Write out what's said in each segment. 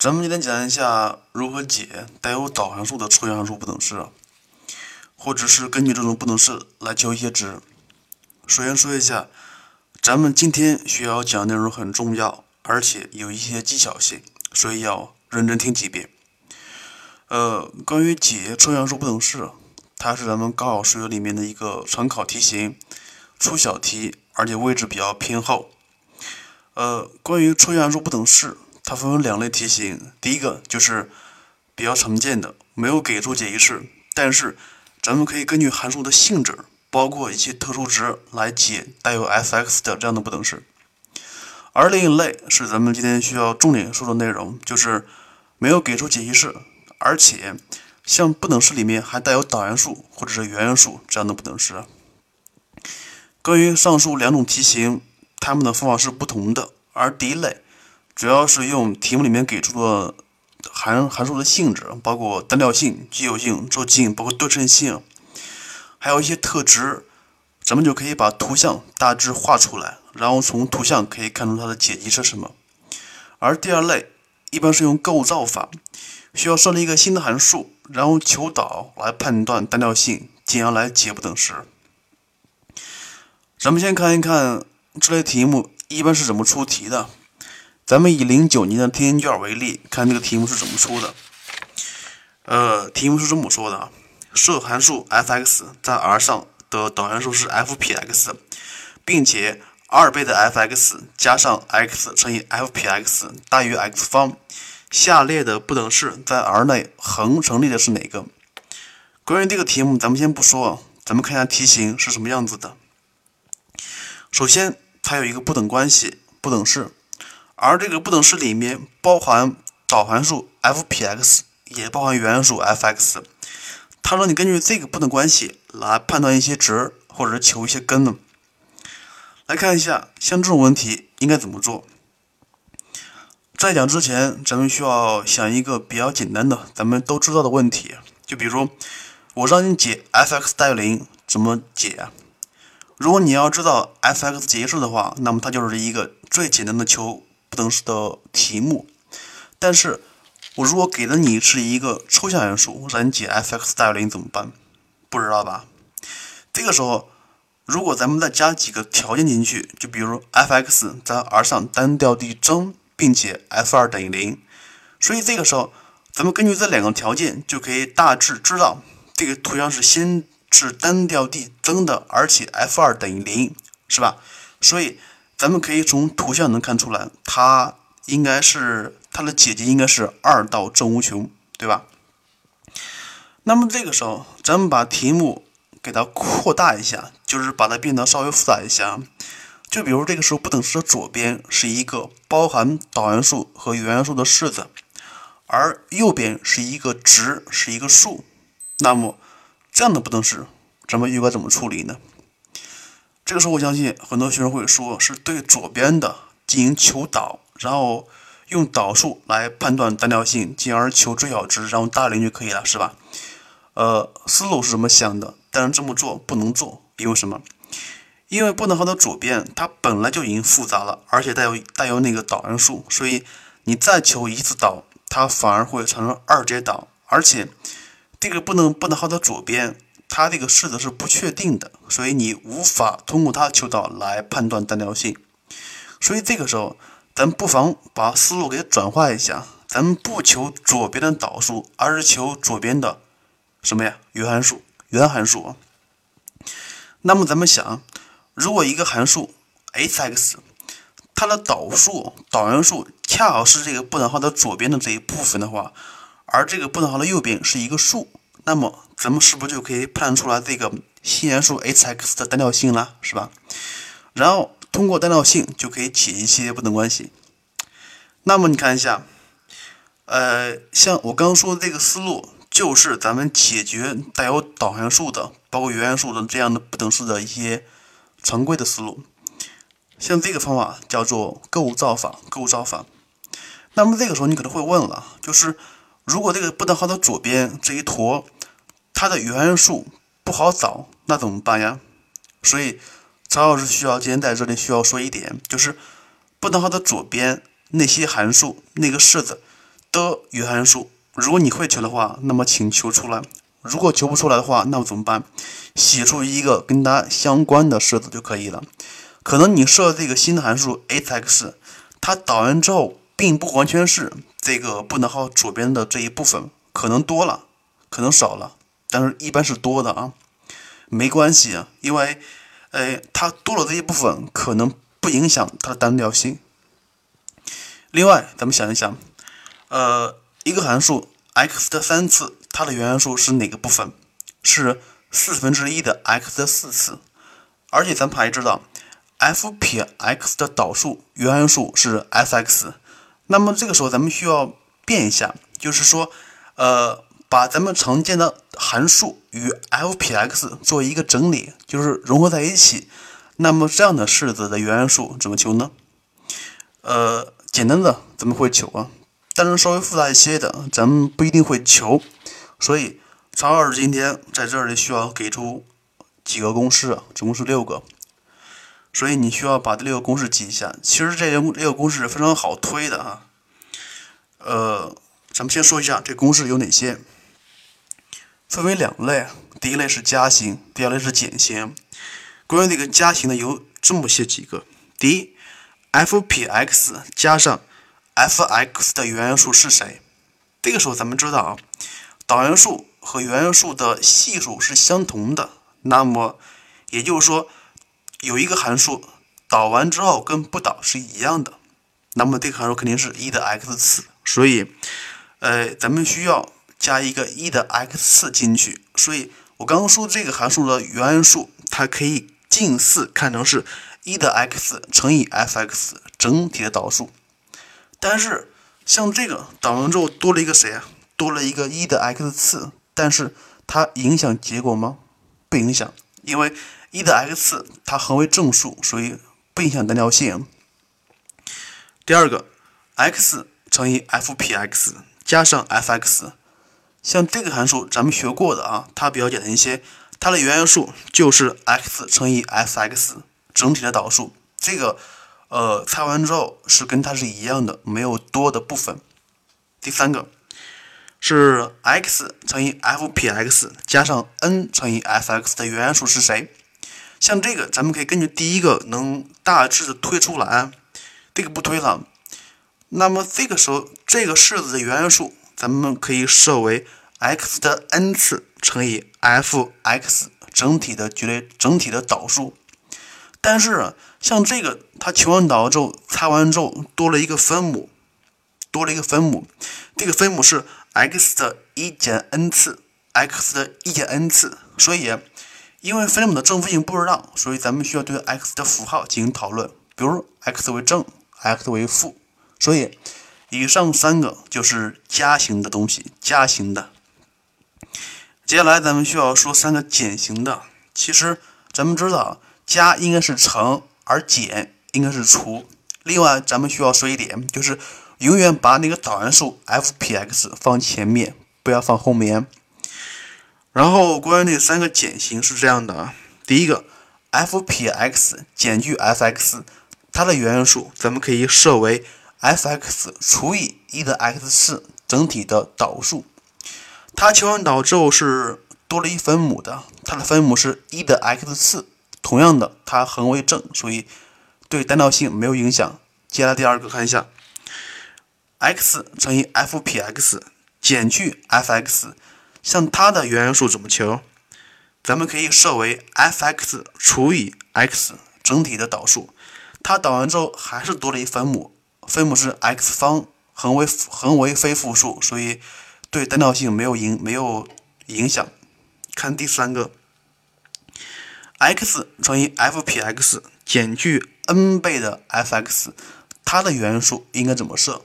咱们今天讲一下如何解带有导函数的抽象函数不等式，或者是根据这种不等式来求一些值。首先说一下，咱们今天需要讲内容很重要，而且有一些技巧性，所以要认真听几遍。呃，关于解抽象函数不等式，它是咱们高考数学里面的一个常考题型，出小题，而且位置比较偏后。呃，关于抽象函数不等式。它分为两类题型，第一个就是比较常见的，没有给出解析式，但是咱们可以根据函数的性质，包括一些特殊值来解带有 f(x) 的这样的不等式。而另一类是咱们今天需要重点说的内容，就是没有给出解析式，而且像不等式里面还带有导函数或者是原函数这样的不等式。关于上述两种题型，它们的方法是不同的，而第一类。主要是用题目里面给出的函函数的性质，包括单调性、奇偶性、周期性，包括对称性，还有一些特值，咱们就可以把图像大致画出来，然后从图像可以看出它的解集是什么。而第二类一般是用构造法，需要设立一个新的函数，然后求导来判断单调性，进而来解不等式。咱们先看一看这类题目一般是怎么出题的。咱们以零九年的天天卷为例，看这个题目是怎么出的。呃，题目是这么说的：设函数 f(x) 在 R 上的导函数是 f 撇 x，并且二倍的 f(x) 加上 x 乘以 f 撇 x 大于 x 方。下列的不等式在 R 内恒成立的是哪个？关于这个题目，咱们先不说，咱们看一下题型是什么样子的。首先，它有一个不等关系，不等式。而这个不等式里面包含导函数 f 撇 x，也包含原函数 f(x)。它让你根据这个不等关系来判断一些值，或者求一些根呢。来看一下，像这种问题应该怎么做？在讲之前，咱们需要想一个比较简单的、咱们都知道的问题。就比如，我让你解 f(x) 大于零，怎么解？如果你要知道 f(x) 解析式的话，那么它就是一个最简单的求。不等式的题目，但是我如果给了你是一个抽象函数，让你解 f(x) 大于零怎么办？不知道吧？这个时候，如果咱们再加几个条件进去，就比如 f(x) 在 R 上单调递增，并且 f(2) 等于零，所以这个时候，咱们根据这两个条件，就可以大致知道这个图像是先是单调递增的，而且 f(2) 等于零，是吧？所以。咱们可以从图像能看出来，它应该是它的解集应该是二到正无穷，对吧？那么这个时候，咱们把题目给它扩大一下，就是把它变得稍微复杂一下。就比如这个时候不等式的左边是一个包含导函数和原函数的式子，而右边是一个值，是一个数。那么这样的不等式，咱们又该怎么处理呢？这个时候，我相信很多学生会说，是对左边的进行求导，然后用导数来判断单调性，进而求最小值，然后大于零就可以了，是吧？呃，思路是这么想的，但是这么做不能做，因为什么？因为不能号的左边它本来就已经复杂了，而且带有带有那个导函数，所以你再求一次导，它反而会产生二阶导，而且这个不能不能号的左边。它这个式子是不确定的，所以你无法通过它求导来判断单调性。所以这个时候，咱不妨把思路给转化一下，咱们不求左边的导数，而是求左边的什么呀？原函数，原函数。那么咱们想，如果一个函数 h(x) 它的导数、导函数恰好是这个不等号的左边的这一部分的话，而这个不等号的右边是一个数。那么，咱们是不是就可以判出来这个新函数 h(x) 的单调性了，是吧？然后通过单调性就可以解一些不等关系。那么你看一下，呃，像我刚刚说的这个思路，就是咱们解决带有导函数的，包括原函数的这样的不等式的一些常规的思路。像这个方法叫做构造法，构造法。那么这个时候你可能会问了，就是。如果这个不等号的左边这一坨，它的原函数不好找，那怎么办呀？所以曹老师需要今天在这里需要说一点，就是不等号的左边那些函数那个式子，的原函数。如果你会求的话，那么请求出来；如果求不出来的话，那么怎么办？写出一个跟它相关的式子就可以了。可能你设这个新的函数 a(x)，它导完之后，并不完全是这个不能号左边的这一部分，可能多了，可能少了，但是一般是多的啊。没关系啊，因为，呃，它多了这一部分，可能不影响它的单调性。另外，咱们想一想，呃，一个函数 x 的三次，它的原函数是哪个部分？是四分之一的 x 的四次。而且咱们还知道，f 撇 x 的导数原函数是 f(x)。那么这个时候咱们需要变一下，就是说，呃，把咱们常见的函数与 f 撇 x 做一个整理，就是融合在一起。那么这样的式子的原函数怎么求呢？呃。简单的咱们会求啊，但是稍微复杂一些的咱们不一定会求，所以曹老师今天在这里需要给出几个公式，总共是六个，所以你需要把这六个公式记一下。其实这六六个公式是非常好推的啊，呃，咱们先说一下这公式有哪些，分为两类，第一类是加型，第二类是减型。关于这个加型呢，有这么些几个，第一。f 撇 x 加上 f(x) 的原函数是谁？这个时候咱们知道啊，导函数和原函数的系数是相同的。那么也就是说，有一个函数导完之后跟不导是一样的。那么这个函数肯定是一的 x 次。所以，呃，咱们需要加一个一的 x 次进去。所以我刚刚说这个函数的原函数，它可以近似看成是。一的 x 乘以 f(x) 整体的导数，但是像这个导完之后多了一个谁啊？多了一个一的 x 次，但是它影响结果吗？不影响，因为一的 x 它恒为正数，所以不影响单调性。第二个，x 乘以 f 撇 x 加上 f(x)，像这个函数咱们学过的啊，它比较简单一些，它的原函数就是 x 乘以 f(x)。整体的导数，这个，呃，拆完之后是跟它是一样的，没有多的部分。第三个是 x 乘以 f 撇 x 加上 n 乘以 f(x) 的原函数是谁？像这个，咱们可以根据第一个能大致的推出来，这个不推了。那么这个时候，这个式子的原函数，咱们可以设为 x 的 n 次乘以 f(x) 整体的绝对整体的导数。但是像这个，它求完导之后，拆完之后多了一个分母，多了一个分母，这个分母是 x 的一减 n 次，x 的一减 n 次。所以，因为分母的正负性不知道，所以咱们需要对 x 的符号进行讨论，比如 x 为正，x 为负。所以，以上三个就是加型的东西，加型的。接下来咱们需要说三个减型的。其实咱们知道。加应该是乘，而减应该是除。另外，咱们需要说一点，就是永远把那个导函数 f 撇 x 放前面，不要放后面。然后，关于那三个减型是这样的啊，第一个 f 撇 x 减去 f(x)，它的原函数咱们可以设为 f(x) 除以一的 x 次整体的导数。它求完导之后是多了一分母的，它的分母是一的 x 次。同样的，它恒为正，所以对单调性没有影响。接下来第二个看一下，x 乘以 f 撇 x 减去 f(x)，像它的原函数怎么求？咱们可以设为 f(x) 除以 x 整体的导数。它导完之后还是多了一分母，分母是 x 方，恒为恒为非负数，所以对单调性没有影没有影响。看第三个。x 乘以 f 撇 x 减去 n 倍的 f(x)，它的原函数应该怎么设？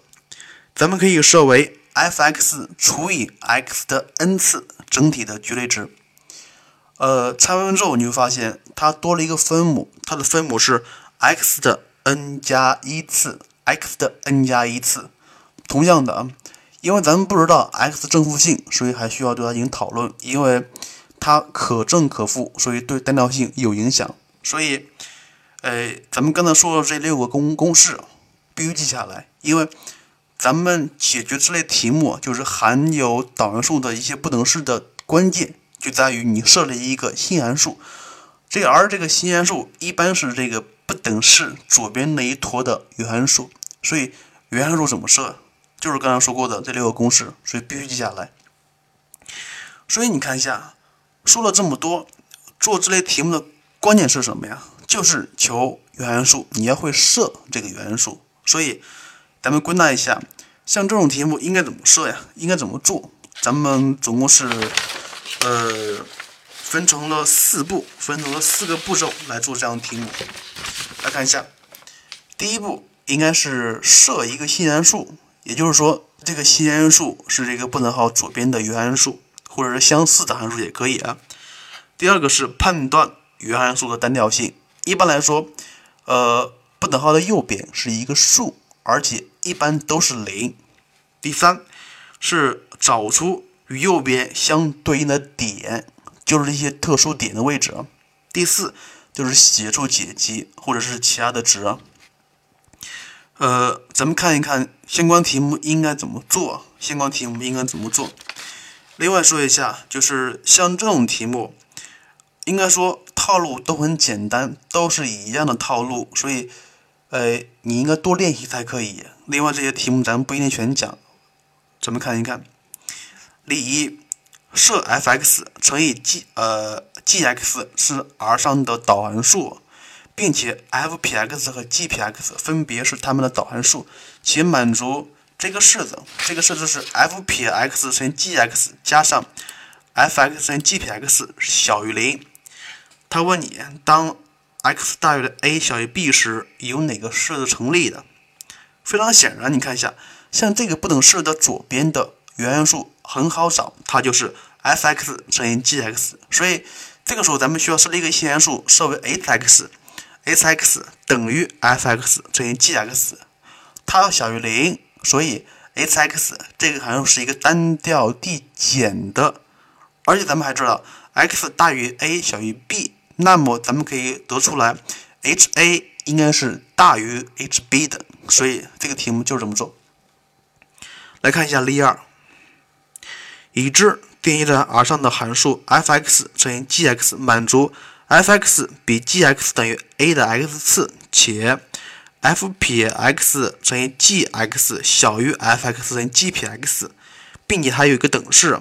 咱们可以设为 f(x) 除以 x 的 n 次整体的绝对值。呃，拆完之后你会发现它多了一个分母，它的分母是 x 的 n 加一次，x 的 n 加一次。同样的啊，因为咱们不知道 x 正负性，所以还需要对它进行讨论，因为。它可正可负，所以对单调性有影响。所以，呃，咱们刚才说的这六个公公式必须记下来，因为咱们解决这类题目，就是含有导函数的一些不等式的关键，就在于你设立一个新函数。这而这个新函数一般是这个不等式左边那一坨的原函数。所以原函数怎么设？就是刚才说过的这六个公式，所以必须记下来。所以你看一下，说了这么多，做这类题目的关键是什么呀？就是求原函数，你要会设这个原函数。所以咱们归纳一下，像这种题目应该怎么设呀？应该怎么做？咱们总共是呃分成了四步，分成了四个步骤来做这样的题目。来看一下，第一步应该是设一个新函数，也就是说，这个新函数是这个不等号左边的原函数。或者是相似的函数也可以啊。第二个是判断原函数的单调性。一般来说，呃，不等号的右边是一个数，而且一般都是零。第三是找出与右边相对应的点，就是一些特殊点的位置。第四就是写出解集或者是其他的值。呃，咱们看一看相关题目应该怎么做，相关题目应该怎么做。另外说一下，就是像这种题目，应该说套路都很简单，都是一样的套路，所以，呃，你应该多练习才可以。另外这些题目咱们不一定全讲，咱们看一看。例一，设 f(x) 乘以 g 呃 g(x) 是 R 上的导函数，并且 f(p(x) 和 g(p(x) 分别是它们的导函数，且满足。这个式子，这个式子是 f 撇 x 乘 g x 加上 f x 乘 g 撇 x 小于零。他问你，当 x 大于 a 小于 b 时，有哪个式子成立的？非常显然，你看一下，像这个不等式的左边的原函数很好找，它就是 f x 乘以 g x。所以这个时候咱们需要设立一个新函数，设为 h x，h x 等于 f x 乘以 g x，它要小于零。所以，h(x) 这个函数是一个单调递减的，而且咱们还知道，x 大于 a 小于 b，那么咱们可以得出来，ha 应该是大于 hb 的，所以这个题目就是这么做。来看一下例二，已知定义在 R 上的函数 f(x) 乘以 g(x) 满足 f(x) 比 g(x) 等于 a 的 x 次，且 f 撇 x 乘以 g x 小于 f x 乘以 g 撇 x，并且它有一个等式，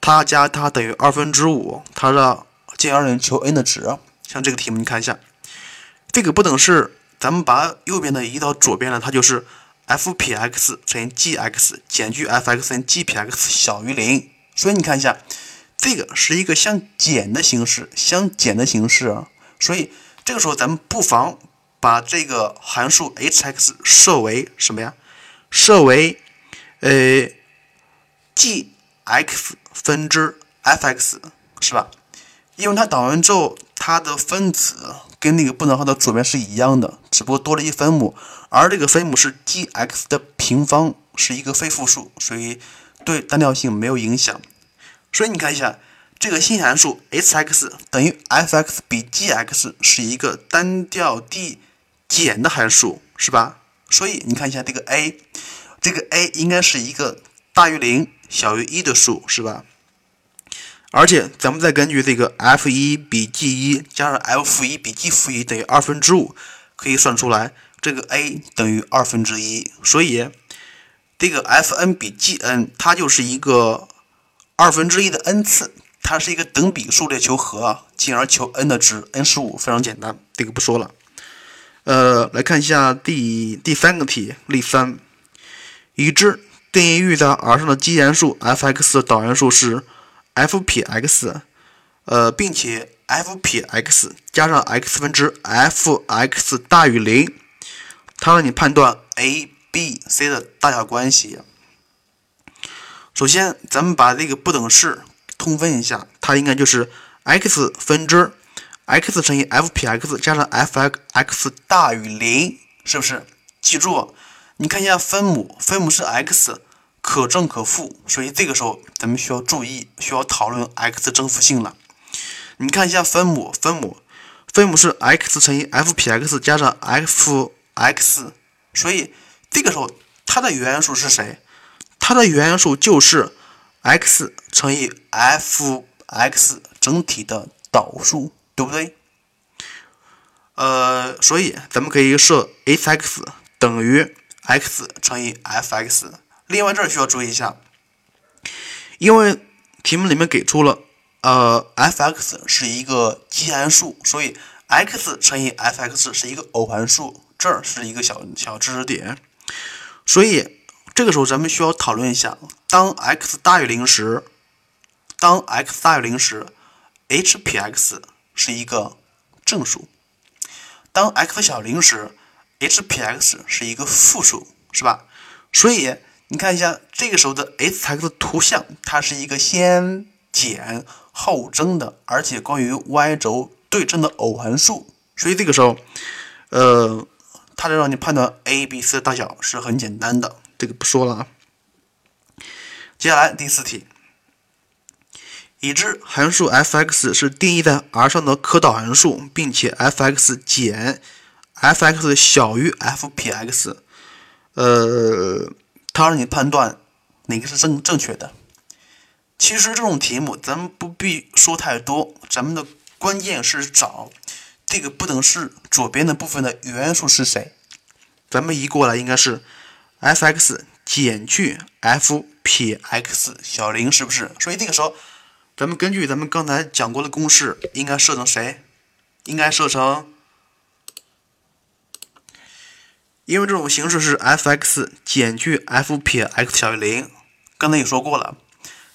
它加它等于二分之五，它让进而求 n 的值。像这个题目，你看一下，这个不等式，咱们把右边的移到左边了，它就是 f 撇 x 乘以 g x 减去 f x 乘以 g 撇 x 小于零。所以你看一下，这个是一个相减的形式，相减的形式啊。所以这个时候咱们不妨。把这个函数 h(x) 设为什么呀？设为呃 g(x) 分之 f(x) 是吧？因为它导完之后，它的分子跟那个不等号的左边是一样的，只不过多了一分母，而这个分母是 g(x) 的平方，是一个非负数，所以对单调性没有影响。所以你看一下。这个新函数 h(x) 等于 f(x) 比 g(x) 是一个单调递减的函数，是吧？所以你看一下这个 a，这个 a 应该是一个大于零、小于一的数，是吧？而且咱们再根据这个 f 一比 g 一加上 f 负一比 g 负一等于二分之五，可以算出来这个 a 等于二分之一。所以这个 f n 比 g n 它就是一个二分之一的 n 次。它是一个等比数列求和，进而求 n 的值，n 是五，非常简单，这个不说了。呃，来看一下第第三个题，例三，已知定义域在 R 上的基函数 f(x) 的导函数是 f 撇 x，呃，并且 f 撇 x 加上 x 分之 f(x) 大于零，它让你判断 a、b、c 的大小关系。首先，咱们把这个不等式。通分一下，它应该就是 x 分之 x 乘以 f 撇 x 加上 f x 大于零，是不是？记住，你看一下分母，分母是 x，可正可负，所以这个时候咱们需要注意，需要讨论 x 正负性了。你看一下分母，分母，分母是 x 乘以 f 撇 x 加上 f x，所以这个时候它的原数是谁？它的原数就是 x 乘以 f(x) 整体的导数，对不对？呃，所以咱们可以设 h(x) 等于 x 乘以 f(x)。另外这儿需要注意一下，因为题目里面给出了呃 f(x) 是一个奇函数，所以 x 乘以 f(x) 是一个偶函数，这儿是一个小小知识点。所以这个时候咱们需要讨论一下，当 x 大于零时，当 x 大于零时，h 撇 x 是一个正数；当 x 小于零时，h 撇 x 是一个负数，是吧？所以你看一下这个时候的 h(x) 图像，它是一个先减后增的，而且关于 y 轴对称的偶函数。所以这个时候，呃。它就让你判断 a、b、c 的大小是很简单的，这个不说了啊。接下来第四题，已知函数 f(x) 是定义在 R 上的可导函数，并且 f(x) 减 f(x) 小于 f 撇 x，呃，它让你判断哪个是正正确的。其实这种题目咱们不必说太多，咱们的关键是找。这个不等式左边的部分的原数是谁？咱们移过来应该是 f(x) 减去 f 撇 x 小零，是不是？所以这个时候，咱们根据咱们刚才讲过的公式，应该设成谁？应该设成，因为这种形式是 f(x) 减去 f 撇 x 小于零。刚才也说过了，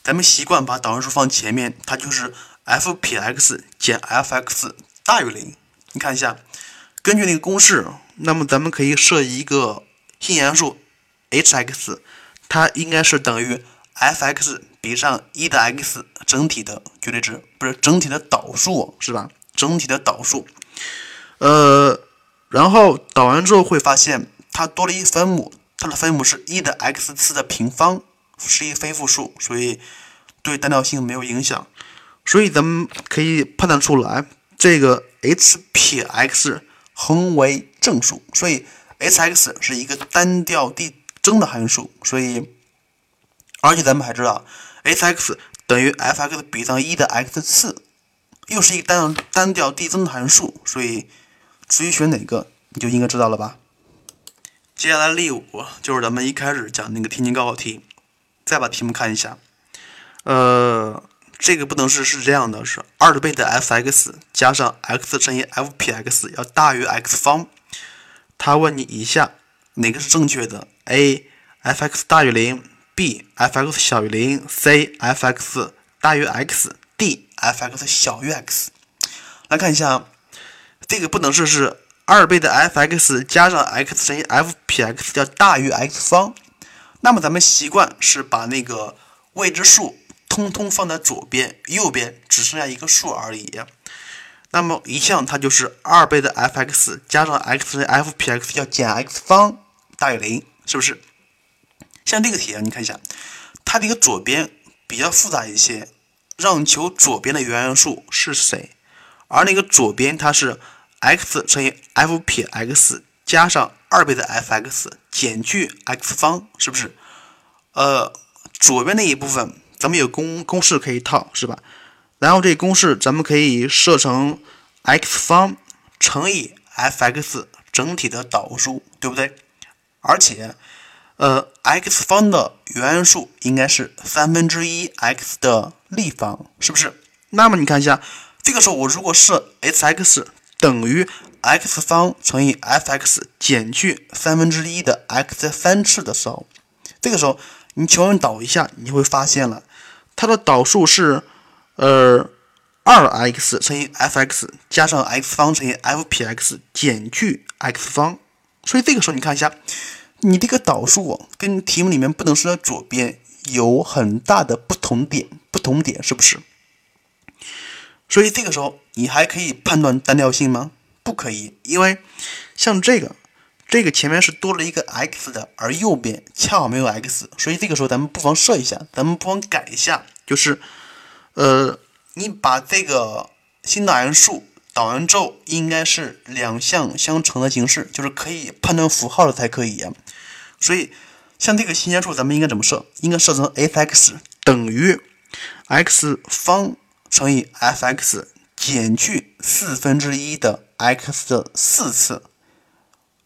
咱们习惯把导函数放前面，它就是 f 撇 x 减 f(x) 大于零。你看一下，根据那个公式，那么咱们可以设一个新函数 h(x)，它应该是等于 f(x) 比上一的 x 整体的绝对值，不是整体的导数，是吧？整体的导数。呃，然后导完之后会发现它多了一分母，它的分母是一的 x 次的平方，是一非负数，所以对单调性没有影响。所以咱们可以判断出来。这个 h 撇 x 恒为正数，所以 h(x) 是一个单调递增的函数，所以而且咱们还知道 h(x) 等于 f(x) 比上一的 x 次，又是一个单单调递增的函数，所以至于选哪个，你就应该知道了吧？接下来例五就是咱们一开始讲那个天津高考题，再把题目看一下，呃。这个不等式是这样的：是二倍的 f(x) 加上 x 乘以 f 撇 x 要大于 x 方。他问你以下哪个是正确的？a. f(x) 大于零；b. f(x) 小于零；c. f(x) 大于 x；d. f(x) 小于 x。来看一下，这个不等式是二倍的 f(x) 加上 x 乘以 f 撇 x 要大于 x 方。那么咱们习惯是把那个未知数。通通放在左边，右边只剩下一个数而已。那么一项它就是二倍的 f(x) 加上 x 乘 f 撇 x 要减 x 方大于零，是不是？像这个题啊，你看一下，它这个左边比较复杂一些，让求左边的原函数是谁？而那个左边它是 x 乘以 f 撇 x 加上二倍的 f(x) 减去 x 方，是不是？呃，左边那一部分。咱们有公公式可以套，是吧？然后这公式咱们可以设成 x 方乘以 f(x) 整体的导数，对不对？而且，呃，x 方的原数应该是三分之一 x 的立方，是不是？那么你看一下，这个时候我如果设 h(x) 等于 x 方乘以 f(x) 减去三分之一的 x 三次的时候，这个时候你求稳导一下，你会发现了。它的导数是，呃，二 x 乘以 f(x) 加上 x 方乘以 f 撇 x 减去 x 方，所以这个时候你看一下，你这个导数跟题目里面不等式的左边有很大的不同点，不同点是不是？所以这个时候你还可以判断单调性吗？不可以，因为像这个。这个前面是多了一个 x 的，而右边恰好没有 x，所以这个时候咱们不妨设一下，咱们不妨改一下，就是，呃，你把这个新导函数导完之后，应该是两项相乘的形式，就是可以判断符号的才可以。所以像这个新鲜数，咱们应该怎么设？应该设成 f(x) 等于 x 方乘以 f(x) 减去四分之一的 x 的四次。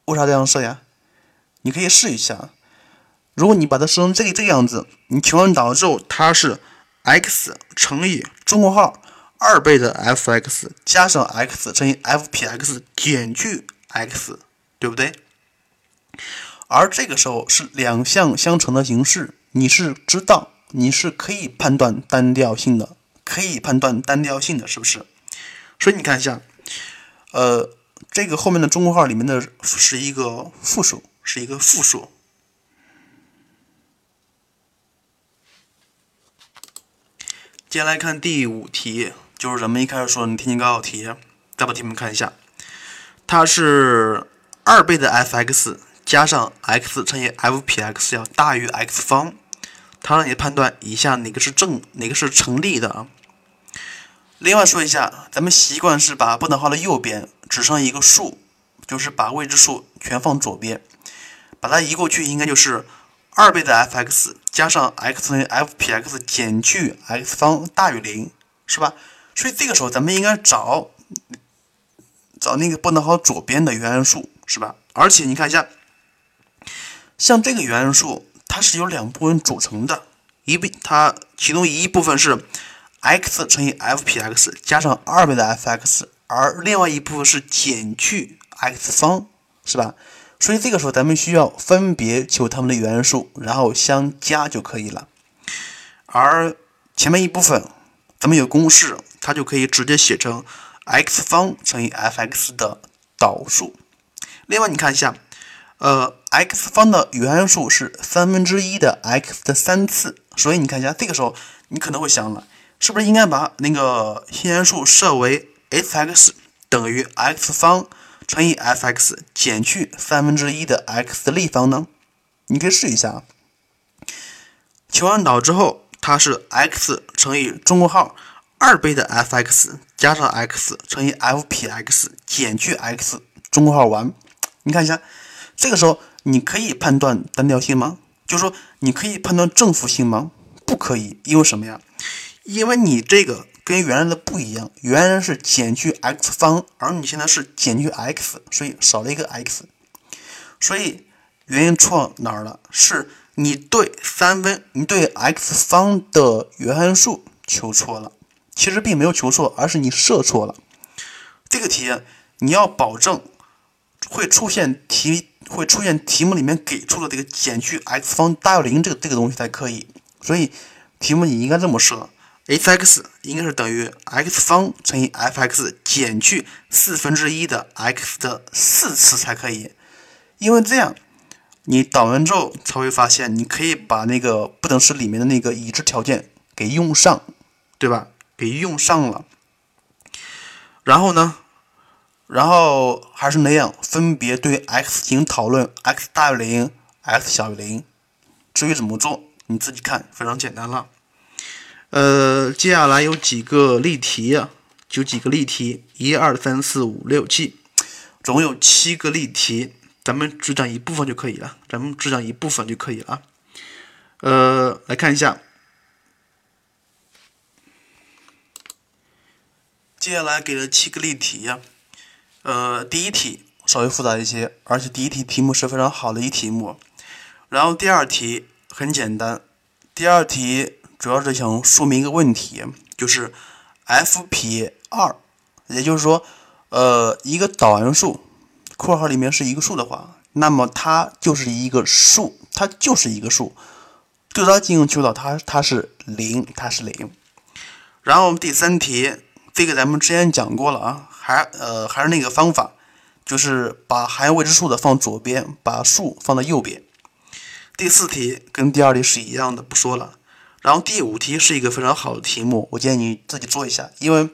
为啥这样设呀？你可以试一下。如果你把它设成这个这个样子，你求完导之后，它是 x 乘以中括号二倍的 f(x) 加上 x 乘以 f(p(x) 减去 x，对不对？而这个时候是两项相乘的形式，你是知道，你是可以判断单调性的，可以判断单调性的，是不是？所以你看一下，呃，这个后面的中括号里面的是一个复数，是一个复数。接下来看第五题，就是咱们一开始说的天津高考题，再把题目看一下，它是二倍的 f(x) 加上 x 乘以 f(p(x) 要大于 x 方，它让你判断以下哪个是正，哪个是成立的啊。另外说一下，咱们习惯是把不等号的右边只剩一个数，就是把未知数全放左边，把它移过去，应该就是二倍的 f(x) 加上 x 乘以 f(p(x) 减去 x 方大于零，是吧？所以这个时候咱们应该找找那个不等号左边的原函数，是吧？而且你看一下，像这个原函数，它是由两部分组成的，一它其中一部分是。X 乘以 f(p(x) 加上二倍的 f(x)，而另外一部分是减去 x 方，是吧？所以这个时候咱们需要分别求它们的原数，然后相加就可以了。而前面一部分咱们有公式，它就可以直接写成 x 方乘以 f(x) 的导数。另外你看一下，呃，x 方的原数是三分之一的 x 的三次，所以你看一下，这个时候你可能会想了。是不是应该把那个新函数设为 f(x) 等于 x 方乘以 f(x) 减去三分之一的 x 立方呢？你可以试一下。求完导之后，它是 x 乘以中括号二倍的 f(x) 加上 x 乘以 f(p(x) 减去 x 中括号完。你看一下，这个时候你可以判断单调性吗？就是说，你可以判断正负性吗？不可以，因为什么呀？因为你这个跟原来的不一样，原来是减去 x 方，而你现在是减去 x，所以少了一个 x。所以原因错哪儿了？是你对三分，你对 x 方的原函数求错了。其实并没有求错，而是你设错了。这个题你要保证会出现题会出现题目里面给出的这个减去 x 方大于零这个这个东西才可以。所以题目你应该这么设。F(x) 应该是等于 x 方乘以 f(x) 减去四分之一的 x 的四次才可以，因为这样你导完之后才会发现，你可以把那个不等式里面的那个已知条件给用上，对吧？给用上了，然后呢，然后还是那样，分别对 x 进行讨论，x 大于零，x 小于零。至于怎么做，你自己看，非常简单了。呃，接下来有几个例题啊，就几个例题，一二三四五六七，总共有七个例题，咱们只讲一部分就可以了，咱们只讲一部分就可以了。呃，来看一下，接下来给了七个例题呀。呃，第一题稍微复杂一些，而且第一题题目是非常好的一题目。然后第二题很简单，第二题。主要是想说明一个问题，就是 f p 二，也就是说，呃，一个导函数括号里面是一个数的话，那么它就是一个数，它就是一个数，对它进行求导，它它是零，它是零。然后第三题，这个咱们之前讲过了啊，还呃还是那个方法，就是把含有未知数的放左边，把数放到右边。第四题跟第二题是一样的，不说了。然后第五题是一个非常好的题目，我建议你自己做一下，因为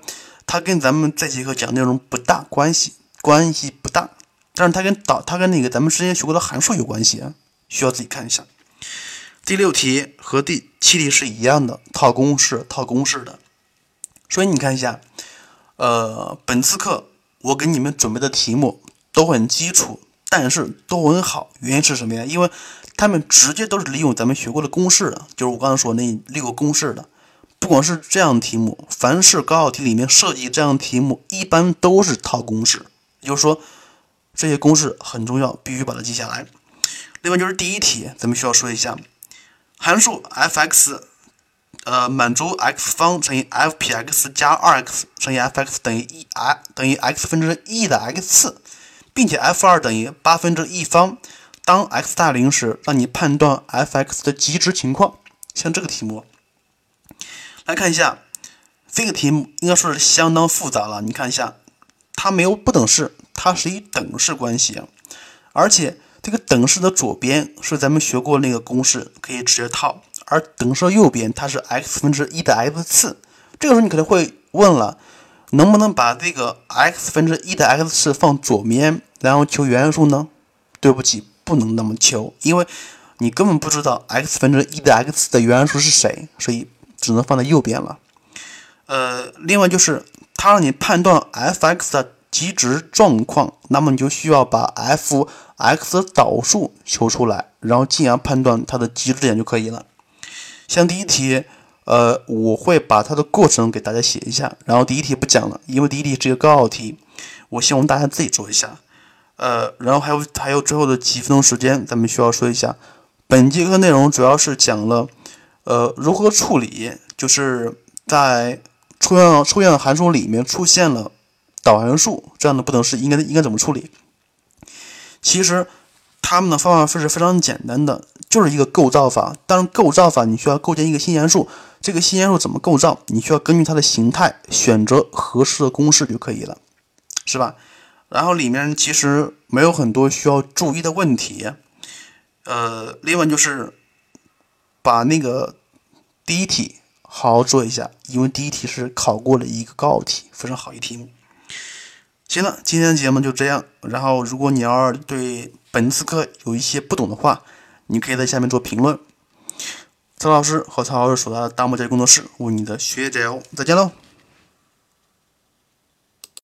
它跟咱们这节课讲内容不大关系，关系不大，但是它跟导，它跟那个咱们之前学过的函数有关系啊，需要自己看一下。第六题和第七题是一样的，套公式，套公式的。所以你看一下，呃，本次课我给你们准备的题目都很基础，但是都很好。原因是什么呀？因为他们直接都是利用咱们学过的公式的，就是我刚才说那六个公式的。不管是这样的题目，凡是高考题里面涉及这样的题目，一般都是套公式。也就是说，这些公式很重要，必须把它记下来。另外就是第一题，咱们需要说一下，函数 f(x)，呃，满足 x 方乘以 f 撇 x 加二 x 乘以 f(x) 等于一 i 等于 x 分之 e 的 x 次，并且 f 二等于八分之 e 方。当 x 大于零时，让你判断 f(x) 的极值情况。像这个题目，来看一下，这个题目应该说是相当复杂了。你看一下，它没有不等式，它是一等式关系，而且。这个等式的左边是咱们学过那个公式，可以直接套；而等式右边它是 x 分之一的 x 次。这个时候你可能会问了，能不能把这个 x 分之一的 x 次放左面，然后求原函数呢？对不起，不能那么求，因为你根本不知道 x 分之一的 x 的原函数是谁，所以只能放在右边了。呃，另外就是它让你判断 f(x) 的。极值状况，那么你就需要把 f(x) 的导数求出来，然后进而判断它的极值点就可以了。像第一题，呃，我会把它的过程给大家写一下，然后第一题不讲了，因为第一题是一个高考题，我希望大家自己做一下。呃，然后还有还有最后的几分钟时间，咱们需要说一下，本节课内容主要是讲了，呃，如何处理，就是在抽象抽象函数里面出现了。导函数这样的不等式应该应该怎么处理？其实他们的方法是非常简单的，就是一个构造法。但是构造法你需要构建一个新函数，这个新函数怎么构造？你需要根据它的形态选择合适的公式就可以了，是吧？然后里面其实没有很多需要注意的问题。呃，另外就是把那个第一题好好做一下，因为第一题是考过了一个高考题，非常好一题目。行了，今天的节目就这样。然后，如果你要是对本次课有一些不懂的话，你可以在下面做评论。曹老师和曹老师所在的大漠教育工作室为你的学业加油，再见喽。